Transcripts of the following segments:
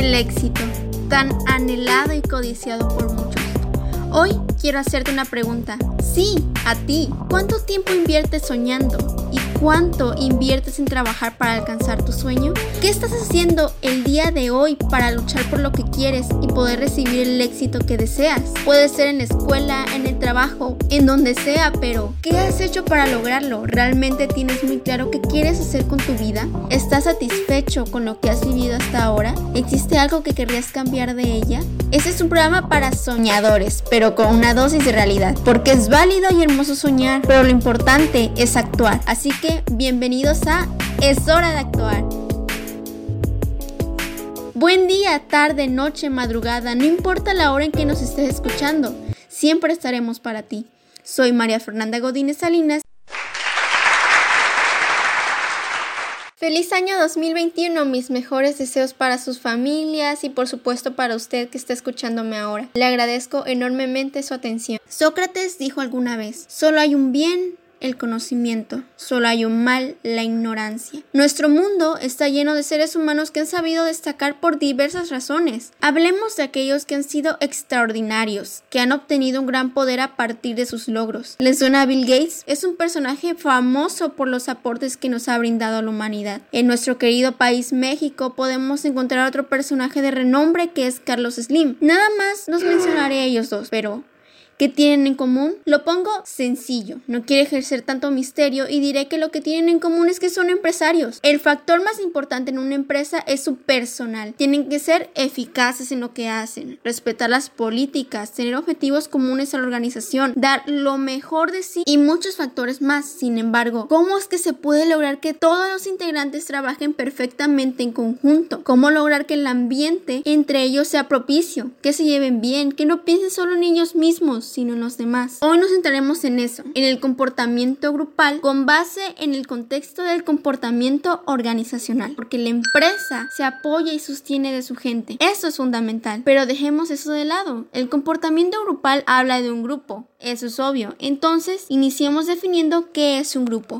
El éxito, tan anhelado y codiciado por muchos. Hoy quiero hacerte una pregunta. Sí, a ti. ¿Cuánto tiempo inviertes soñando? ¿Y cuánto inviertes en trabajar para alcanzar tu sueño? ¿Qué estás haciendo el día de hoy para luchar por lo que quieres y poder recibir el éxito que deseas? Puede ser en la escuela, en el trabajo, en donde sea, pero ¿qué has hecho para lograrlo? ¿Realmente tienes muy claro qué quieres hacer con tu vida? ¿Estás satisfecho con lo que has vivido hasta ahora? ¿Existe algo que querrías cambiar de ella? Este es un programa para soñadores, pero con una dosis de realidad, porque es válido y hermoso soñar, pero lo importante es actuar. Así que bienvenidos a Es hora de actuar. Buen día, tarde, noche, madrugada, no importa la hora en que nos estés escuchando, siempre estaremos para ti. Soy María Fernanda Godínez Salinas. Feliz año 2021, mis mejores deseos para sus familias y por supuesto para usted que está escuchándome ahora. Le agradezco enormemente su atención. Sócrates dijo alguna vez, solo hay un bien el conocimiento, solo hay un mal, la ignorancia. Nuestro mundo está lleno de seres humanos que han sabido destacar por diversas razones. Hablemos de aquellos que han sido extraordinarios, que han obtenido un gran poder a partir de sus logros. ¿Les suena Bill Gates? Es un personaje famoso por los aportes que nos ha brindado a la humanidad. En nuestro querido país México podemos encontrar otro personaje de renombre que es Carlos Slim. Nada más nos mencionaré a ellos dos, pero ¿Qué tienen en común? Lo pongo sencillo, no quiero ejercer tanto misterio y diré que lo que tienen en común es que son empresarios. El factor más importante en una empresa es su personal. Tienen que ser eficaces en lo que hacen, respetar las políticas, tener objetivos comunes a la organización, dar lo mejor de sí y muchos factores más. Sin embargo, ¿cómo es que se puede lograr que todos los integrantes trabajen perfectamente en conjunto? ¿Cómo lograr que el ambiente entre ellos sea propicio, que se lleven bien, que no piensen solo en ellos mismos? Sino en los demás. Hoy nos centraremos en eso, en el comportamiento grupal con base en el contexto del comportamiento organizacional, porque la empresa se apoya y sostiene de su gente. Eso es fundamental, pero dejemos eso de lado. El comportamiento grupal habla de un grupo, eso es obvio. Entonces, iniciemos definiendo qué es un grupo.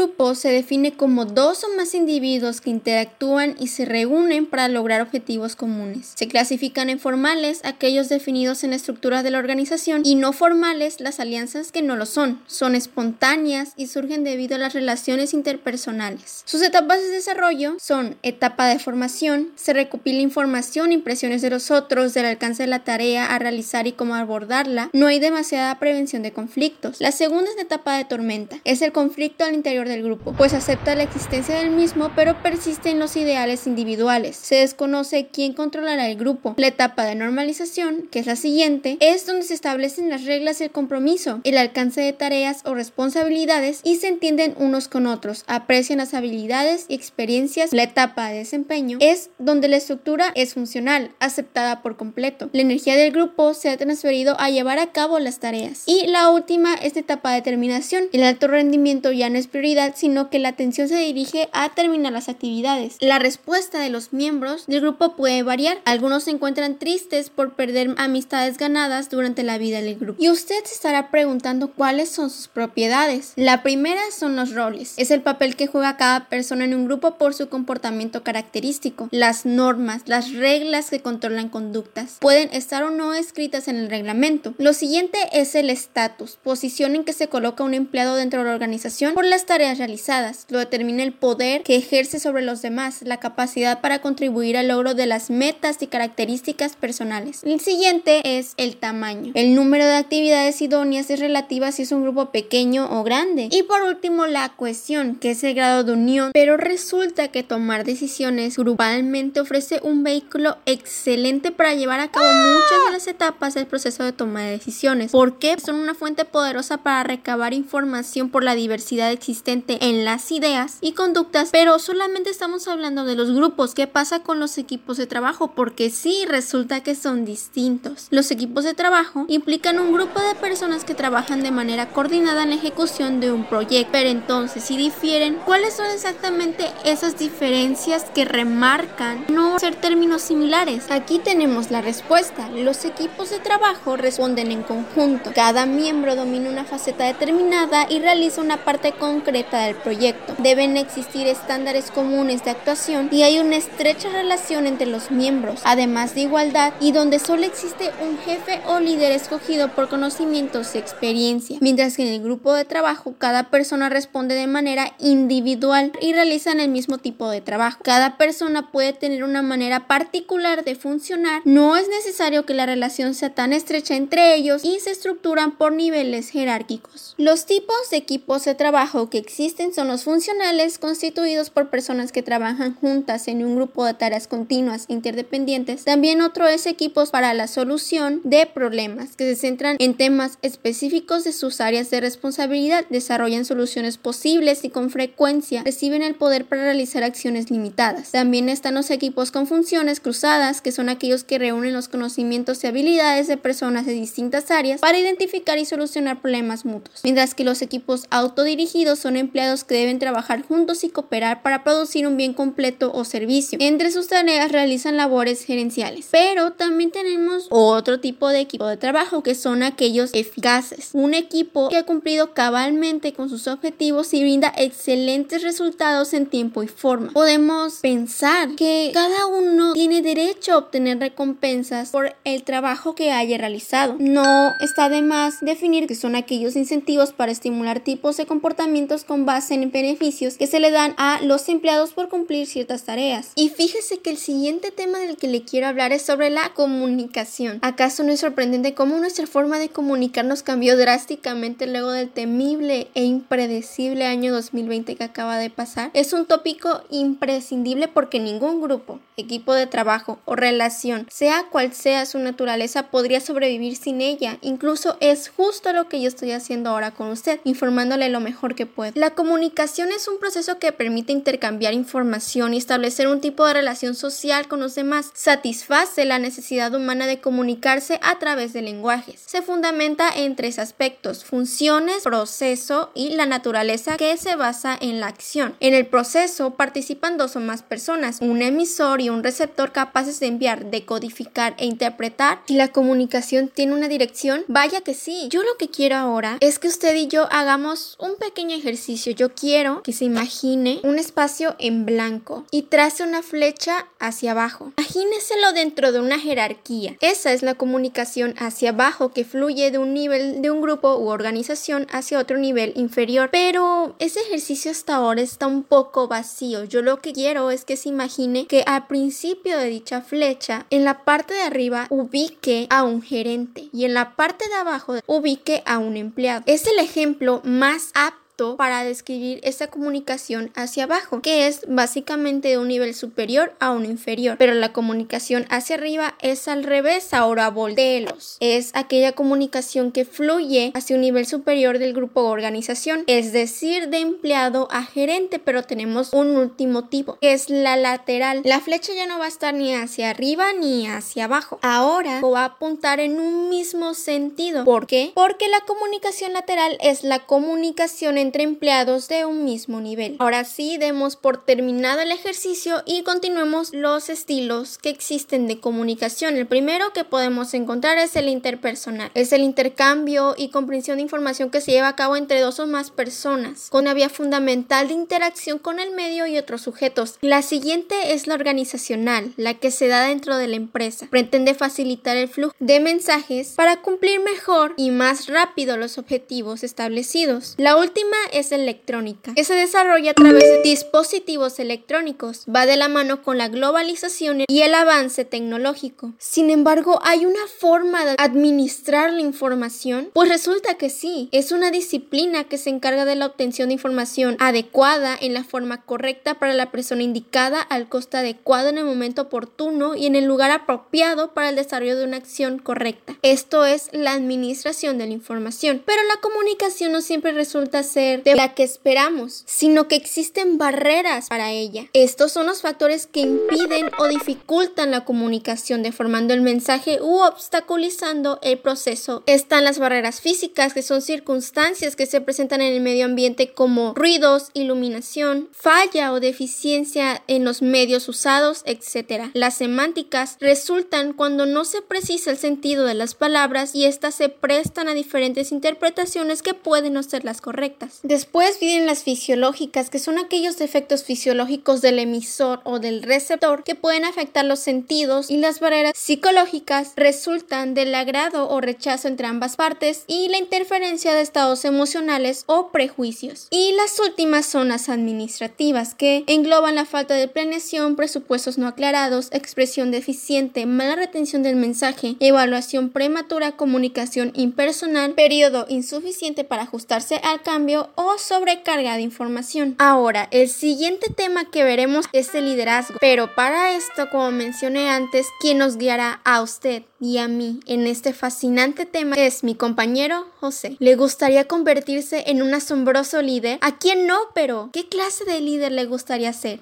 Grupo se define como dos o más individuos que interactúan y se reúnen para lograr objetivos comunes. Se clasifican en formales aquellos definidos en la estructura de la organización y no formales las alianzas que no lo son. Son espontáneas y surgen debido a las relaciones interpersonales. Sus etapas de desarrollo son etapa de formación, se recopila información, impresiones de los otros, del alcance de la tarea a realizar y cómo abordarla. No hay demasiada prevención de conflictos. La segunda es la etapa de tormenta. Es el conflicto al interior del grupo, pues acepta la existencia del mismo, pero persiste en los ideales individuales. Se desconoce quién controlará el grupo. La etapa de normalización, que es la siguiente, es donde se establecen las reglas y el compromiso, el alcance de tareas o responsabilidades y se entienden unos con otros, aprecian las habilidades y experiencias. La etapa de desempeño es donde la estructura es funcional, aceptada por completo. La energía del grupo se ha transferido a llevar a cabo las tareas. Y la última es la etapa de terminación. El alto rendimiento ya no es prioridad, sino que la atención se dirige a terminar las actividades. La respuesta de los miembros del grupo puede variar. Algunos se encuentran tristes por perder amistades ganadas durante la vida del grupo. Y usted se estará preguntando cuáles son sus propiedades. La primera son los roles. Es el papel que juega cada persona en un grupo por su comportamiento característico. Las normas, las reglas que controlan conductas pueden estar o no escritas en el reglamento. Lo siguiente es el estatus, posición en que se coloca un empleado dentro de la organización por las tareas realizadas, lo determina el poder que ejerce sobre los demás, la capacidad para contribuir al logro de las metas y características personales. El siguiente es el tamaño. El número de actividades idóneas es relativa si es un grupo pequeño o grande. Y por último, la cohesión, que es el grado de unión, pero resulta que tomar decisiones grupalmente ofrece un vehículo excelente para llevar a cabo muchas de las etapas del proceso de toma de decisiones, porque son una fuente poderosa para recabar información por la diversidad existente en las ideas y conductas, pero solamente estamos hablando de los grupos. ¿Qué pasa con los equipos de trabajo? Porque sí, resulta que son distintos. Los equipos de trabajo implican un grupo de personas que trabajan de manera coordinada en la ejecución de un proyecto. Pero entonces, si difieren, ¿cuáles son exactamente esas diferencias que remarcan no ser términos similares? Aquí tenemos la respuesta. Los equipos de trabajo responden en conjunto. Cada miembro domina una faceta determinada y realiza una parte concreta de al proyecto. Deben existir estándares comunes de actuación y hay una estrecha relación entre los miembros, además de igualdad y donde solo existe un jefe o líder escogido por conocimientos y experiencia, mientras que en el grupo de trabajo cada persona responde de manera individual y realizan el mismo tipo de trabajo. Cada persona puede tener una manera particular de funcionar, no es necesario que la relación sea tan estrecha entre ellos y se estructuran por niveles jerárquicos. Los tipos de equipos de trabajo que existen son los funcionales, constituidos por personas que trabajan juntas en un grupo de tareas continuas interdependientes. También otro es equipos para la solución de problemas, que se centran en temas específicos de sus áreas de responsabilidad, desarrollan soluciones posibles y con frecuencia reciben el poder para realizar acciones limitadas. También están los equipos con funciones cruzadas, que son aquellos que reúnen los conocimientos y habilidades de personas de distintas áreas para identificar y solucionar problemas mutuos, mientras que los equipos autodirigidos son empleados que deben trabajar juntos y cooperar para producir un bien completo o servicio. Entre sus tareas realizan labores gerenciales. Pero también tenemos otro tipo de equipo de trabajo que son aquellos eficaces. Un equipo que ha cumplido cabalmente con sus objetivos y brinda excelentes resultados en tiempo y forma. Podemos pensar que cada uno tiene derecho a obtener recompensas por el trabajo que haya realizado. No está de más definir que son aquellos incentivos para estimular tipos de comportamientos con base en beneficios que se le dan a los empleados por cumplir ciertas tareas. Y fíjese que el siguiente tema del que le quiero hablar es sobre la comunicación. ¿Acaso no es sorprendente cómo nuestra forma de comunicarnos cambió drásticamente luego del temible e impredecible año 2020 que acaba de pasar? Es un tópico imprescindible porque ningún grupo, equipo de trabajo o relación, sea cual sea su naturaleza, podría sobrevivir sin ella. Incluso es justo lo que yo estoy haciendo ahora con usted, informándole lo mejor que puedo. La comunicación es un proceso que permite intercambiar información y establecer un tipo de relación social con los demás. Satisface la necesidad humana de comunicarse a través de lenguajes. Se fundamenta en tres aspectos, funciones, proceso y la naturaleza que se basa en la acción. En el proceso participan dos o más personas, un emisor y un receptor capaces de enviar, decodificar e interpretar. Y la comunicación tiene una dirección, vaya que sí. Yo lo que quiero ahora es que usted y yo hagamos un pequeño ejercicio. Yo quiero que se imagine un espacio en blanco y trace una flecha hacia abajo. Imagíneselo dentro de una jerarquía. Esa es la comunicación hacia abajo que fluye de un nivel de un grupo u organización hacia otro nivel inferior. Pero ese ejercicio hasta ahora está un poco vacío. Yo lo que quiero es que se imagine que al principio de dicha flecha, en la parte de arriba ubique a un gerente y en la parte de abajo ubique a un empleado. Es el ejemplo más apto para describir esta comunicación hacia abajo, que es básicamente de un nivel superior a uno inferior. Pero la comunicación hacia arriba es al revés, ahora volteelos. Es aquella comunicación que fluye hacia un nivel superior del grupo o organización, es decir, de empleado a gerente, pero tenemos un último tipo, que es la lateral. La flecha ya no va a estar ni hacia arriba ni hacia abajo. Ahora va a apuntar en un mismo sentido. ¿Por qué? Porque la comunicación lateral es la comunicación entre entre empleados de un mismo nivel. Ahora sí, demos por terminado el ejercicio y continuemos los estilos que existen de comunicación. El primero que podemos encontrar es el interpersonal. Es el intercambio y comprensión de información que se lleva a cabo entre dos o más personas, con una vía fundamental de interacción con el medio y otros sujetos. La siguiente es la organizacional, la que se da dentro de la empresa. Pretende facilitar el flujo de mensajes para cumplir mejor y más rápido los objetivos establecidos. La última es electrónica, que se desarrolla a través de dispositivos electrónicos. Va de la mano con la globalización y el avance tecnológico. Sin embargo, ¿hay una forma de administrar la información? Pues resulta que sí, es una disciplina que se encarga de la obtención de información adecuada en la forma correcta para la persona indicada al costo adecuado en el momento oportuno y en el lugar apropiado para el desarrollo de una acción correcta. Esto es la administración de la información. Pero la comunicación no siempre resulta ser de la que esperamos, sino que existen barreras para ella. Estos son los factores que impiden o dificultan la comunicación, deformando el mensaje u obstaculizando el proceso. Están las barreras físicas, que son circunstancias que se presentan en el medio ambiente como ruidos, iluminación, falla o deficiencia en los medios usados, etc. Las semánticas resultan cuando no se precisa el sentido de las palabras y éstas se prestan a diferentes interpretaciones que pueden no ser las correctas. Después vienen las fisiológicas, que son aquellos defectos fisiológicos del emisor o del receptor que pueden afectar los sentidos y las barreras psicológicas resultan del agrado o rechazo entre ambas partes y la interferencia de estados emocionales o prejuicios. Y las últimas son las administrativas, que engloban la falta de planeación, presupuestos no aclarados, expresión deficiente, mala retención del mensaje, evaluación prematura, comunicación impersonal, periodo insuficiente para ajustarse al cambio o sobrecarga de información. Ahora, el siguiente tema que veremos es el liderazgo, pero para esto, como mencioné antes, quien nos guiará a usted y a mí en este fascinante tema es mi compañero José. ¿Le gustaría convertirse en un asombroso líder? ¿A quién no? Pero, ¿qué clase de líder le gustaría ser?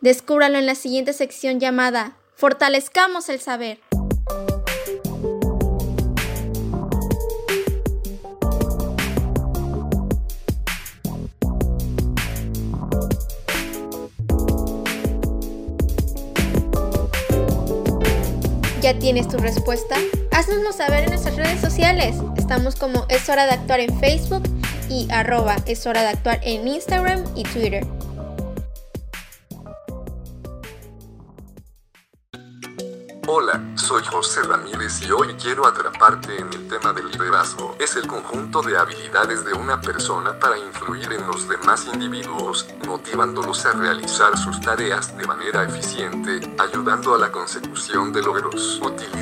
Descúbralo en la siguiente sección llamada Fortalezcamos el saber. ¿Ya tienes tu respuesta? Haznoslo saber en nuestras redes sociales. Estamos como Es Hora de Actuar en Facebook y arroba Es Hora de Actuar en Instagram y Twitter. Hola, soy José Ramírez y hoy quiero atraparte en el tema del liderazgo. Es el conjunto de habilidades de una persona para influir en los demás individuos, motivándolos a realizar sus tareas de manera eficiente, ayudando a la consecución de logros.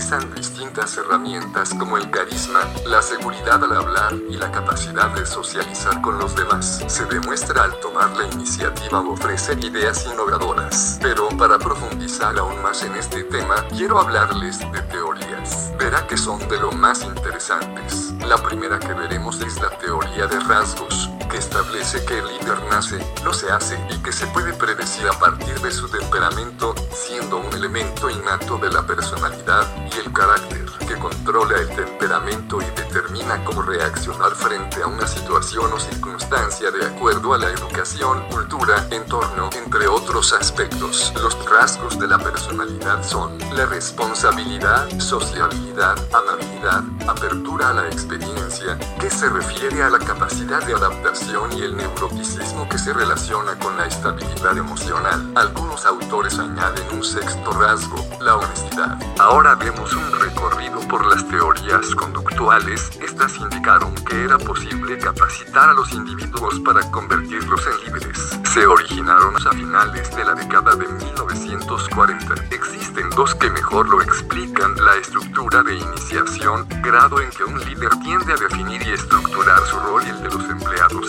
Utilizan distintas herramientas como el carisma, la seguridad al hablar y la capacidad de socializar con los demás. Se demuestra al tomar la iniciativa o ofrecer ideas innovadoras. Pero para profundizar aún más en este tema, quiero hablarles de teorías. Verá que son de lo más interesantes. La primera que veremos es la teoría de rasgos, que establece que el líder nace, no se hace y que se puede predecir a partir de su temperamento, siendo un elemento innato de la personalidad y el carácter, que controla el temperamento y determina cómo reaccionar frente a una situación o circunstancia de acuerdo a la educación, cultura, entorno, entre otros aspectos. Los rasgos de la personalidad son la responsabilidad, sociabilidad, amabilidad, apertura a la experiencia, que se refiere a la capacidad de adaptación y el neuroticismo que se relaciona con la estabilidad emocional. Algunos autores añaden un sexto rasgo, la honestidad. Ahora vemos un recorrido por las teorías conductuales. Estas indicaron que era posible capacitar a los individuos para convertirlos en líderes. Se originaron a finales de la década de 1940. Existen dos que mejor lo explican, la estructura de iniciación, grado en que un líder tiende a definir y estructurar su rol y el de los empleados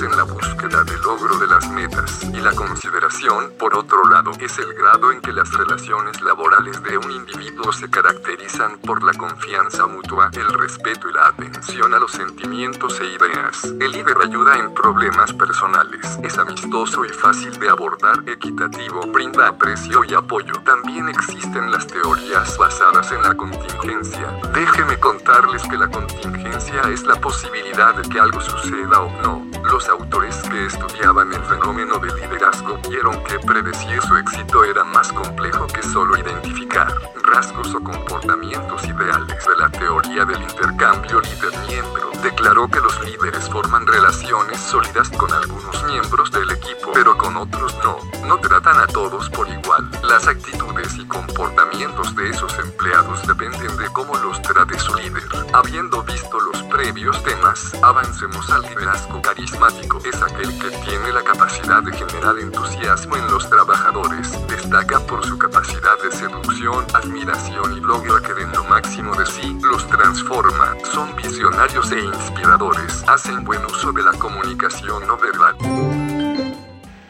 búsqueda del logro de las metas. Y la consideración, por otro lado, es el grado en que las relaciones laborales de un individuo se caracterizan por la confianza mutua, el respeto y la atención a los sentimientos e ideas. El líder ayuda en problemas personales, es amistoso y fácil de abordar, equitativo, brinda aprecio y apoyo. También existen las teorías basadas en la contingencia. Déjeme contarles que la contingencia es la posibilidad de que algo suceda o no. Los autores que estudiaban el fenómeno del liderazgo vieron que predecir su éxito era más complejo que solo identificar rasgos o comportamientos ideales de la teoría del intercambio líder-miembro. Declaró que los líderes forman relaciones sólidas con algunos miembros del equipo, pero con otros no. No tratan a todos por igual. Las actitudes y comportamientos de esos empleados dependen de cómo los trate su líder. Habiendo visto los previos temas, avancemos al liderazgo carismático. Es aquel que tiene la capacidad de generar entusiasmo en los trabajadores. Destaca por su capacidad de seducción, admiración y logra que den lo máximo de sí, los transforma. Son visionarios e inspiradores. Hacen buen uso de la comunicación no verbal.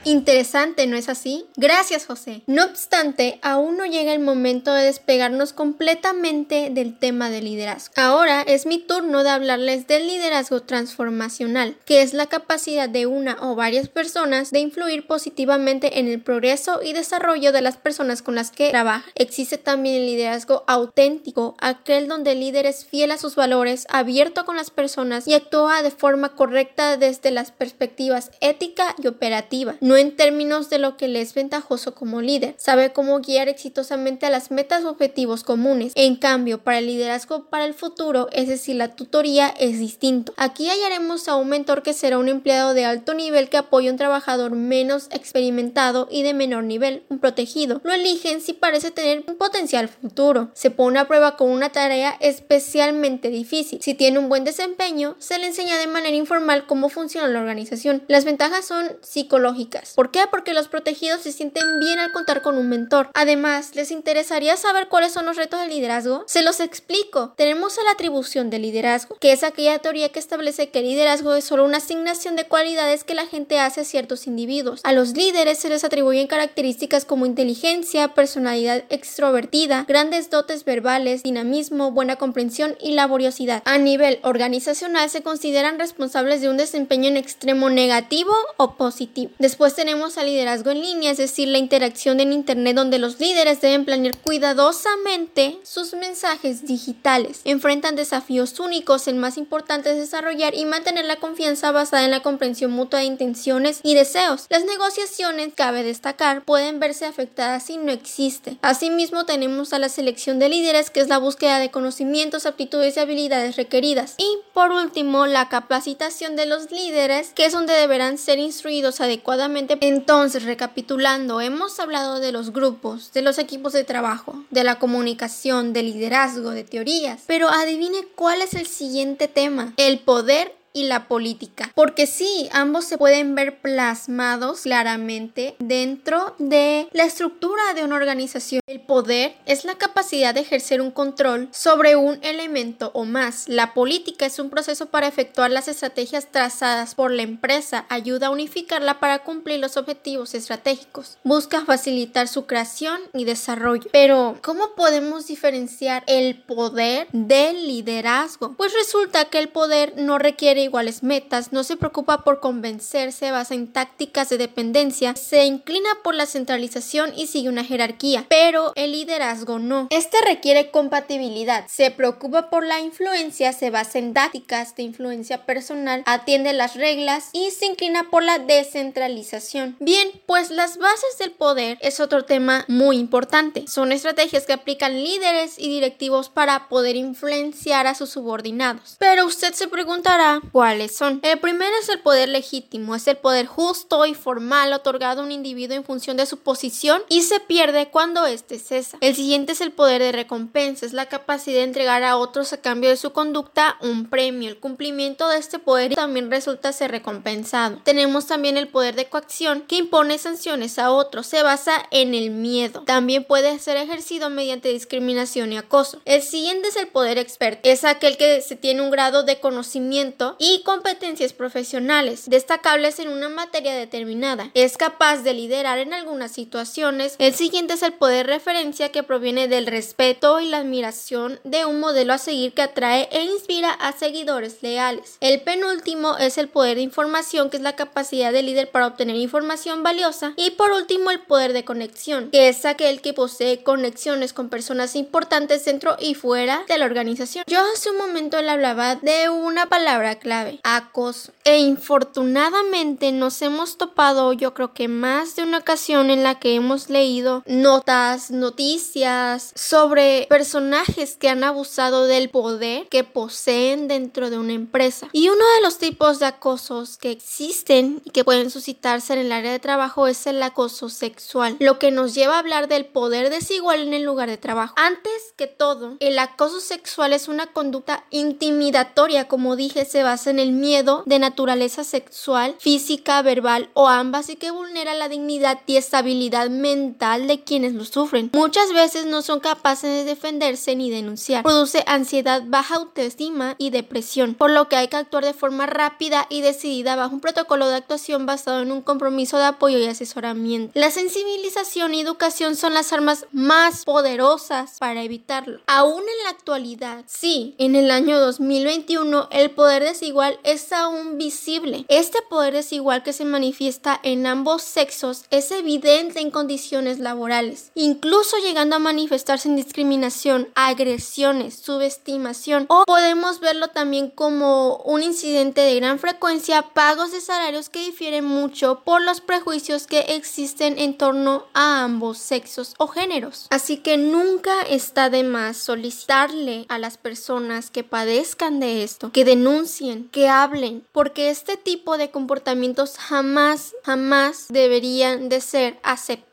Interesante, ¿no es así? Gracias, José. No obstante, aún no llega el momento de despegarnos completamente del tema del liderazgo. Ahora es mi turno de hablarles del liderazgo transformacional, que es la capacidad de una o varias personas de influir positivamente en el progreso y desarrollo de las personas con las que trabaja. Existe también el liderazgo auténtico, aquel donde el líder es fiel a sus valores, abierto con las personas y actúa de forma correcta desde las perspectivas ética y operativa. No en términos de lo que le es ventajoso como líder. Sabe cómo guiar exitosamente a las metas o objetivos comunes. En cambio, para el liderazgo para el futuro, es decir, la tutoría es distinto. Aquí hallaremos a un mentor que será un empleado de alto nivel que apoya a un trabajador menos experimentado y de menor nivel, un protegido. Lo eligen si parece tener un potencial futuro. Se pone a prueba con una tarea especialmente difícil. Si tiene un buen desempeño, se le enseña de manera informal cómo funciona la organización. Las ventajas son psicológicas. ¿Por qué? Porque los protegidos se sienten bien al contar con un mentor. Además, ¿les interesaría saber cuáles son los retos del liderazgo? Se los explico. Tenemos a la atribución de liderazgo, que es aquella teoría que establece que el liderazgo es solo una asignación de cualidades que la gente hace a ciertos individuos. A los líderes se les atribuyen características como inteligencia, personalidad extrovertida, grandes dotes verbales, dinamismo, buena comprensión y laboriosidad. A nivel organizacional se consideran responsables de un desempeño en extremo negativo o positivo. Después tenemos al liderazgo en línea, es decir, la interacción en Internet donde los líderes deben planear cuidadosamente sus mensajes digitales. Enfrentan desafíos únicos, el más importante es desarrollar y mantener la confianza basada en la comprensión mutua de intenciones y deseos. Las negociaciones, cabe destacar, pueden verse afectadas si no existe. Asimismo, tenemos a la selección de líderes, que es la búsqueda de conocimientos, aptitudes y habilidades requeridas. Y por último, la capacitación de los líderes, que es donde deberán ser instruidos adecuadamente. Entonces, recapitulando, hemos hablado de los grupos, de los equipos de trabajo, de la comunicación, de liderazgo, de teorías. Pero adivine cuál es el siguiente tema, el poder y la política. Porque sí, ambos se pueden ver plasmados claramente dentro de la estructura de una organización. El poder es la capacidad de ejercer un control sobre un elemento o más. La política es un proceso para efectuar las estrategias trazadas por la empresa, ayuda a unificarla para cumplir los objetivos estratégicos, busca facilitar su creación y desarrollo. Pero, ¿cómo podemos diferenciar el poder del liderazgo? Pues resulta que el poder no requiere iguales metas, no se preocupa por convencer, se basa en tácticas de dependencia, se inclina por la centralización y sigue una jerarquía, pero el liderazgo no. Este requiere compatibilidad, se preocupa por la influencia, se basa en tácticas de influencia personal, atiende las reglas y se inclina por la descentralización. Bien, pues las bases del poder es otro tema muy importante. Son estrategias que aplican líderes y directivos para poder influenciar a sus subordinados. Pero usted se preguntará, ¿Cuáles son? El primero es el poder legítimo, es el poder justo y formal otorgado a un individuo en función de su posición y se pierde cuando éste cesa. El siguiente es el poder de recompensa, es la capacidad de entregar a otros a cambio de su conducta un premio. El cumplimiento de este poder también resulta ser recompensado. Tenemos también el poder de coacción que impone sanciones a otros, se basa en el miedo. También puede ser ejercido mediante discriminación y acoso. El siguiente es el poder experto, es aquel que se tiene un grado de conocimiento y competencias profesionales destacables en una materia determinada. Es capaz de liderar en algunas situaciones. El siguiente es el poder referencia que proviene del respeto y la admiración de un modelo a seguir que atrae e inspira a seguidores leales. El penúltimo es el poder de información que es la capacidad del líder para obtener información valiosa. Y por último el poder de conexión que es aquel que posee conexiones con personas importantes dentro y fuera de la organización. Yo hace un momento le hablaba de una palabra clave, acoso. E infortunadamente nos hemos topado yo creo que más de una ocasión en la que hemos leído notas, noticias sobre personajes que han abusado del poder que poseen dentro de una empresa. Y uno de los tipos de acosos que existen y que pueden suscitarse en el área de trabajo es el acoso sexual, lo que nos lleva a hablar del poder desigual en el lugar de trabajo. Antes que todo, el acoso sexual es una conducta intimidatoria, como dije, se basa en el miedo de naturaleza sexual, física, verbal o ambas y que vulnera la dignidad y estabilidad mental de quienes lo sufren. Muchas veces no son capaces de defenderse ni denunciar. Produce ansiedad, baja autoestima y depresión, por lo que hay que actuar de forma rápida y decidida bajo un protocolo de actuación basado en un compromiso de apoyo y asesoramiento. La sensibilización y educación son las armas más poderosas para evitarlo. Aún en la actualidad, sí, en el año 2021 el poder desigual desigual es aún visible. Este poder desigual que se manifiesta en ambos sexos es evidente en condiciones laborales, incluso llegando a manifestarse en discriminación, agresiones, subestimación o podemos verlo también como un incidente de gran frecuencia, pagos de salarios que difieren mucho por los prejuicios que existen en torno a ambos sexos o géneros. Así que nunca está de más solicitarle a las personas que padezcan de esto, que denuncien, que hablen, porque este tipo de comportamientos jamás, jamás deberían de ser aceptados,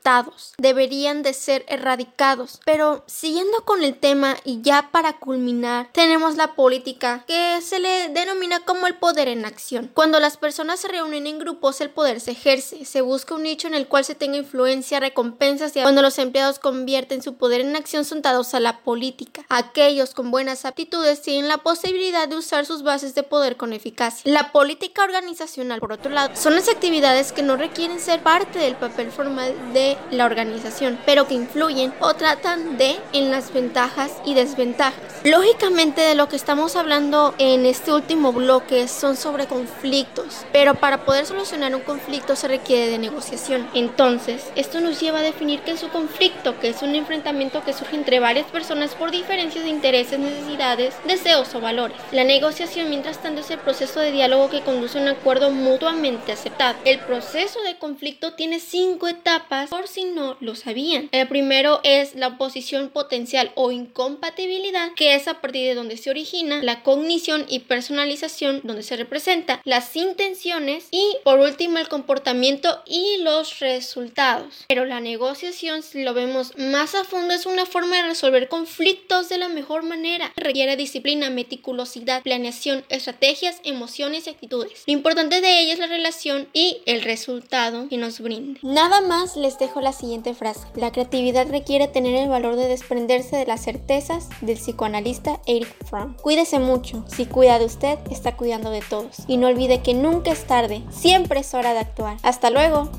deberían de ser erradicados. Pero siguiendo con el tema y ya para culminar, tenemos la política que se le denomina como el poder en acción. Cuando las personas se reúnen en grupos, el poder se ejerce, se busca un nicho en el cual se tenga influencia, recompensas y cuando los empleados convierten su poder en acción son dados a la política. Aquellos con buenas aptitudes tienen la posibilidad de usar sus bases de poder con eficacia. La política organizacional, por otro lado, son las actividades que no requieren ser parte del papel formal de la organización, pero que influyen o tratan de en las ventajas y desventajas. Lógicamente de lo que estamos hablando en este último bloque son sobre conflictos, pero para poder solucionar un conflicto se requiere de negociación. Entonces, esto nos lleva a definir qué es un conflicto, que es un enfrentamiento que surge entre varias personas por diferencias de intereses, necesidades, deseos o valores. La negociación, mientras tanto, es el proceso de diálogo que conduce a un acuerdo mutuamente aceptado. El proceso de conflicto tiene cinco etapas, si no lo sabían. El primero es la oposición potencial o incompatibilidad, que es a partir de donde se origina la cognición y personalización, donde se representa las intenciones y por último el comportamiento y los resultados. Pero la negociación, si lo vemos más a fondo, es una forma de resolver conflictos de la mejor manera. Requiere disciplina, meticulosidad, planeación, estrategias, emociones y actitudes. Lo importante de ella es la relación y el resultado que nos brinde. Nada más les dejo la siguiente frase. La creatividad requiere tener el valor de desprenderse de las certezas del psicoanalista Eric Fromm. Cuídese mucho. Si cuida de usted, está cuidando de todos. Y no olvide que nunca es tarde. Siempre es hora de actuar. Hasta luego.